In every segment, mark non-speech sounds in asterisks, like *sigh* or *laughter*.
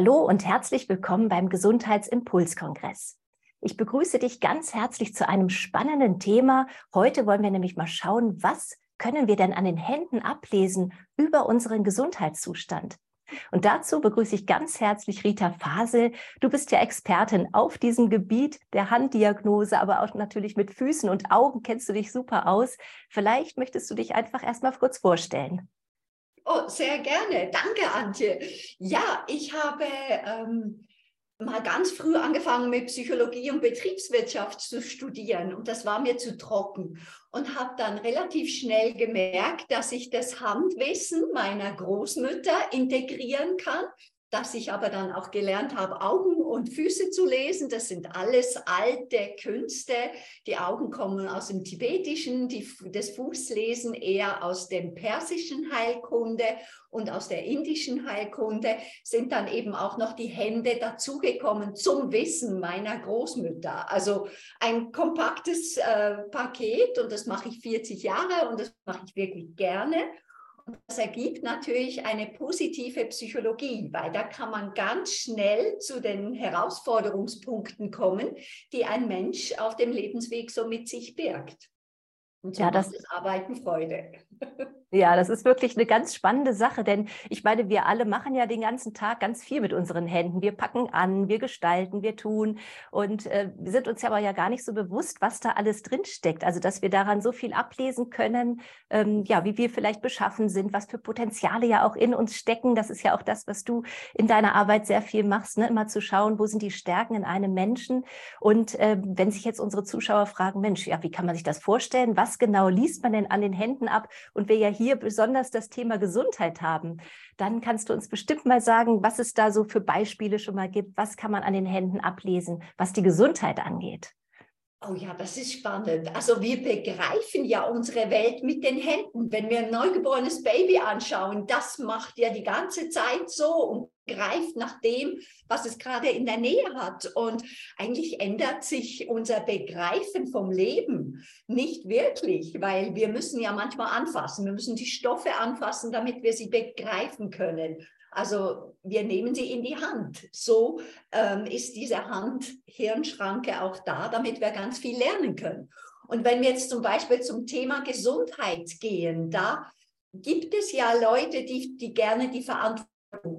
Hallo und herzlich willkommen beim Gesundheitsimpulskongress. Ich begrüße dich ganz herzlich zu einem spannenden Thema. Heute wollen wir nämlich mal schauen, was können wir denn an den Händen ablesen über unseren Gesundheitszustand? Und dazu begrüße ich ganz herzlich Rita Fasel. Du bist ja Expertin auf diesem Gebiet der Handdiagnose, aber auch natürlich mit Füßen und Augen kennst du dich super aus. Vielleicht möchtest du dich einfach erstmal kurz vorstellen. Oh, sehr gerne. Danke, Antje. Ja, ich habe ähm, mal ganz früh angefangen mit Psychologie und Betriebswirtschaft zu studieren und das war mir zu trocken und habe dann relativ schnell gemerkt, dass ich das Handwissen meiner Großmütter integrieren kann dass ich aber dann auch gelernt habe, Augen und Füße zu lesen. Das sind alles alte Künste. Die Augen kommen aus dem Tibetischen, die, das Fußlesen eher aus dem persischen Heilkunde und aus der indischen Heilkunde sind dann eben auch noch die Hände dazugekommen zum Wissen meiner Großmütter. Also ein kompaktes äh, Paket und das mache ich 40 Jahre und das mache ich wirklich gerne. Das ergibt natürlich eine positive Psychologie, weil da kann man ganz schnell zu den Herausforderungspunkten kommen, die ein Mensch auf dem Lebensweg so mit sich birgt. Und so ja, das ist Arbeiten Freude. *laughs* Ja, das ist wirklich eine ganz spannende Sache, denn ich meine, wir alle machen ja den ganzen Tag ganz viel mit unseren Händen. Wir packen an, wir gestalten, wir tun und äh, wir sind uns aber ja gar nicht so bewusst, was da alles drinsteckt. Also, dass wir daran so viel ablesen können, ähm, ja, wie wir vielleicht beschaffen sind, was für Potenziale ja auch in uns stecken. Das ist ja auch das, was du in deiner Arbeit sehr viel machst, ne? immer zu schauen, wo sind die Stärken in einem Menschen. Und äh, wenn sich jetzt unsere Zuschauer fragen, Mensch, ja, wie kann man sich das vorstellen? Was genau liest man denn an den Händen ab? Und wir ja hier besonders das Thema Gesundheit haben, dann kannst du uns bestimmt mal sagen, was es da so für Beispiele schon mal gibt. Was kann man an den Händen ablesen, was die Gesundheit angeht? Oh ja, das ist spannend. Also wir begreifen ja unsere Welt mit den Händen. Wenn wir ein neugeborenes Baby anschauen, das macht ja die ganze Zeit so und greift nach dem, was es gerade in der Nähe hat. Und eigentlich ändert sich unser Begreifen vom Leben nicht wirklich, weil wir müssen ja manchmal anfassen. Wir müssen die Stoffe anfassen, damit wir sie begreifen können. Also wir nehmen sie in die Hand. So ähm, ist diese Hand-Hirnschranke auch da, damit wir ganz viel lernen können. Und wenn wir jetzt zum Beispiel zum Thema Gesundheit gehen, da gibt es ja Leute, die, die gerne die Verantwortung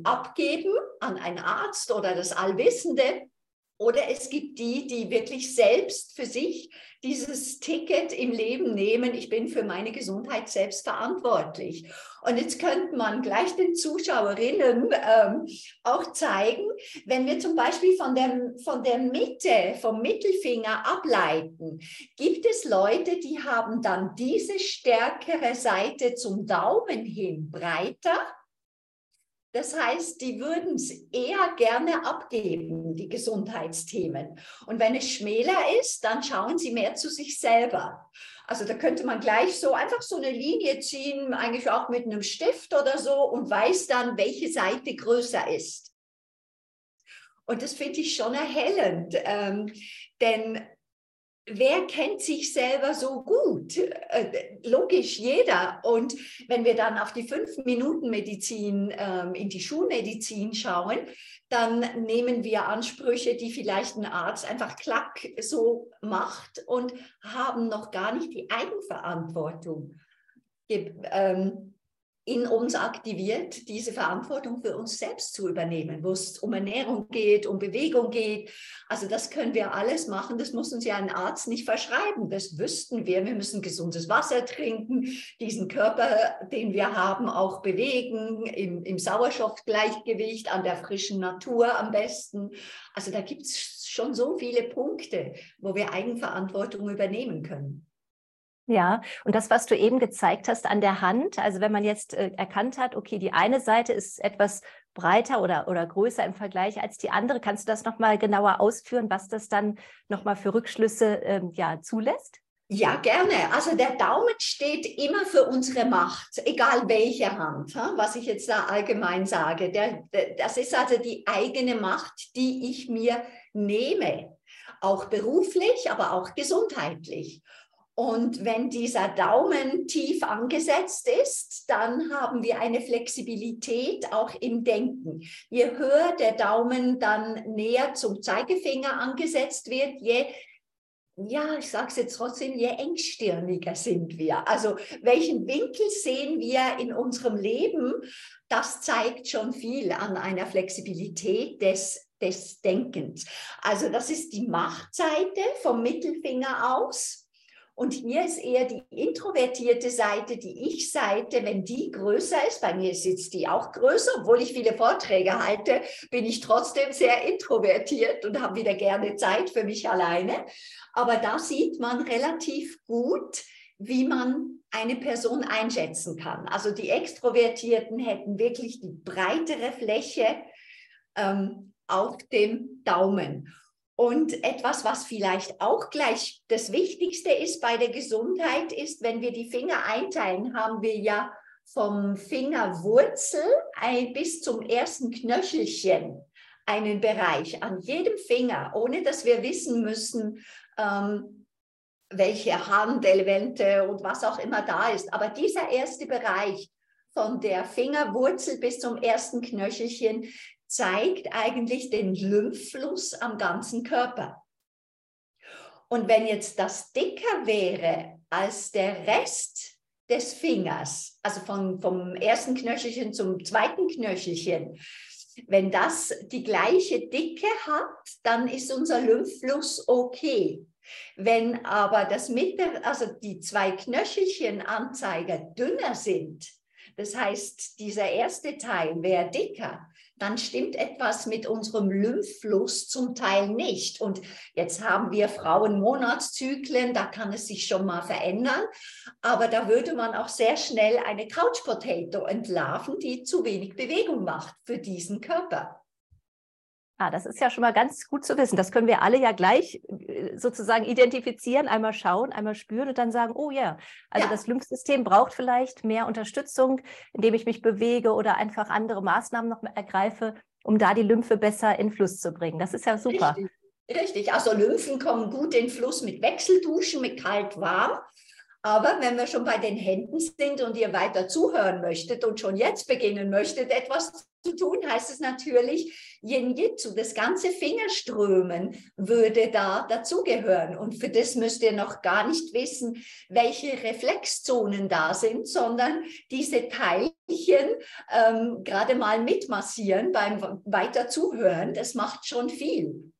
abgeben an einen Arzt oder das Allwissende. Oder es gibt die, die wirklich selbst für sich dieses Ticket im Leben nehmen. Ich bin für meine Gesundheit selbst verantwortlich. Und jetzt könnte man gleich den Zuschauerinnen ähm, auch zeigen, wenn wir zum Beispiel von der, von der Mitte, vom Mittelfinger ableiten, gibt es Leute, die haben dann diese stärkere Seite zum Daumen hin breiter das heißt, die würden es eher gerne abgeben, die Gesundheitsthemen. Und wenn es schmäler ist, dann schauen sie mehr zu sich selber. Also da könnte man gleich so einfach so eine Linie ziehen, eigentlich auch mit einem Stift oder so und weiß dann, welche Seite größer ist. Und das finde ich schon erhellend, ähm, denn wer kennt sich selber so gut? Äh, logisch, jeder. Und wenn wir dann auf die Fünf-Minuten-Medizin, ähm, in die Schulmedizin schauen, dann nehmen wir Ansprüche, die vielleicht ein Arzt einfach klack so macht und haben noch gar nicht die Eigenverantwortung. Ähm, in uns aktiviert, diese Verantwortung für uns selbst zu übernehmen, wo es um Ernährung geht, um Bewegung geht. Also das können wir alles machen. Das muss uns ja ein Arzt nicht verschreiben. Das wüssten wir. Wir müssen gesundes Wasser trinken, diesen Körper, den wir haben, auch bewegen, im, im Sauerstoffgleichgewicht, an der frischen Natur am besten. Also da gibt es schon so viele Punkte, wo wir Eigenverantwortung übernehmen können. Ja, und das, was du eben gezeigt hast an der Hand, also wenn man jetzt äh, erkannt hat, okay, die eine Seite ist etwas breiter oder, oder größer im Vergleich als die andere, kannst du das nochmal genauer ausführen, was das dann nochmal für Rückschlüsse ähm, ja, zulässt? Ja, gerne. Also der Daumen steht immer für unsere Macht, egal welche Hand, was ich jetzt da allgemein sage. Der, das ist also die eigene Macht, die ich mir nehme, auch beruflich, aber auch gesundheitlich. Und wenn dieser Daumen tief angesetzt ist, dann haben wir eine Flexibilität auch im Denken. Je höher der Daumen dann näher zum Zeigefinger angesetzt wird, je ja, ich sage es jetzt trotzdem, je engstirniger sind wir. Also welchen Winkel sehen wir in unserem Leben, das zeigt schon viel an einer Flexibilität des, des Denkens. Also das ist die Machtseite vom Mittelfinger aus. Und hier ist eher die introvertierte Seite, die Ich-Seite, wenn die größer ist, bei mir sitzt die auch größer, obwohl ich viele Vorträge halte, bin ich trotzdem sehr introvertiert und habe wieder gerne Zeit für mich alleine. Aber da sieht man relativ gut, wie man eine Person einschätzen kann. Also die Extrovertierten hätten wirklich die breitere Fläche ähm, auf dem Daumen. Und etwas, was vielleicht auch gleich das Wichtigste ist bei der Gesundheit, ist, wenn wir die Finger einteilen, haben wir ja vom Fingerwurzel bis zum ersten Knöchelchen einen Bereich an jedem Finger, ohne dass wir wissen müssen, ähm, welche Handelemente und was auch immer da ist. Aber dieser erste Bereich von der Fingerwurzel bis zum ersten Knöchelchen, zeigt eigentlich den Lymphfluss am ganzen Körper. Und wenn jetzt das dicker wäre als der Rest des Fingers, also von, vom ersten Knöchelchen zum zweiten Knöchelchen, wenn das die gleiche Dicke hat, dann ist unser Lymphfluss okay. Wenn aber das Mitte, also die zwei Knöchelchen-Anzeiger dünner sind, das heißt, dieser erste Teil wäre dicker, dann stimmt etwas mit unserem Lymphfluss zum Teil nicht. Und jetzt haben wir Frauen Monatszyklen, da kann es sich schon mal verändern. Aber da würde man auch sehr schnell eine Couch Potato entlarven, die zu wenig Bewegung macht für diesen Körper. Ah, das ist ja schon mal ganz gut zu wissen. Das können wir alle ja gleich äh, sozusagen identifizieren, einmal schauen, einmal spüren und dann sagen, oh ja, also ja. das Lymphsystem braucht vielleicht mehr Unterstützung, indem ich mich bewege oder einfach andere Maßnahmen noch ergreife, um da die Lymphe besser in Fluss zu bringen. Das ist ja super. Richtig, Richtig. also Lymphen kommen gut in Fluss mit Wechselduschen, mit kalt-warm. Aber wenn wir schon bei den Händen sind und ihr weiter zuhören möchtet und schon jetzt beginnen möchtet, etwas zu tun, heißt es natürlich, Yin Jitsu, das ganze Fingerströmen würde da dazugehören. Und für das müsst ihr noch gar nicht wissen, welche Reflexzonen da sind, sondern diese Teilchen ähm, gerade mal mitmassieren beim weiter zuhören, das macht schon viel.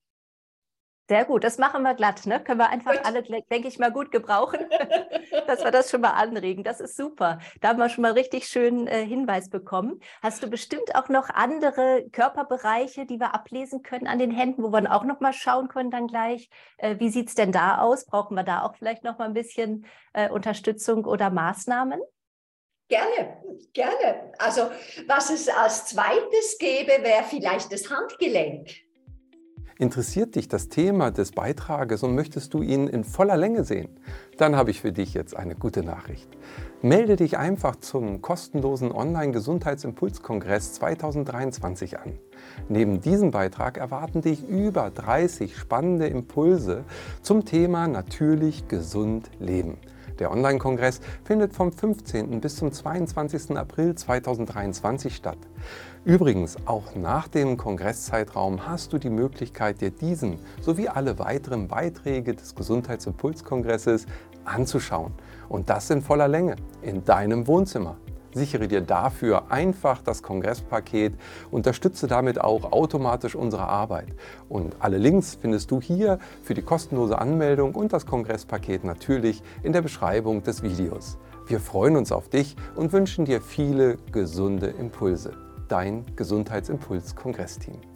Sehr gut, das machen wir glatt. Ne? Können wir einfach gut. alle, denke ich mal, gut gebrauchen, *laughs* dass wir das schon mal anregen. Das ist super. Da haben wir schon mal richtig schön äh, Hinweis bekommen. Hast du bestimmt auch noch andere Körperbereiche, die wir ablesen können an den Händen, wo wir dann auch noch mal schauen können dann gleich, äh, wie sieht es denn da aus? Brauchen wir da auch vielleicht noch mal ein bisschen äh, Unterstützung oder Maßnahmen? Gerne, gerne. Also was es als zweites gäbe, wäre vielleicht das Handgelenk. Interessiert dich das Thema des Beitrages und möchtest du ihn in voller Länge sehen? Dann habe ich für dich jetzt eine gute Nachricht. Melde dich einfach zum kostenlosen Online-Gesundheitsimpulskongress 2023 an. Neben diesem Beitrag erwarten dich über 30 spannende Impulse zum Thema natürlich gesund leben. Der Online-Kongress findet vom 15. bis zum 22. April 2023 statt. Übrigens, auch nach dem Kongresszeitraum hast du die Möglichkeit, dir diesen sowie alle weiteren Beiträge des Gesundheitsimpulskongresses anzuschauen. Und das in voller Länge, in deinem Wohnzimmer. Sichere dir dafür einfach das Kongresspaket, unterstütze damit auch automatisch unsere Arbeit. Und alle Links findest du hier für die kostenlose Anmeldung und das Kongresspaket natürlich in der Beschreibung des Videos. Wir freuen uns auf dich und wünschen dir viele gesunde Impulse. Dein Gesundheitsimpuls-Kongressteam.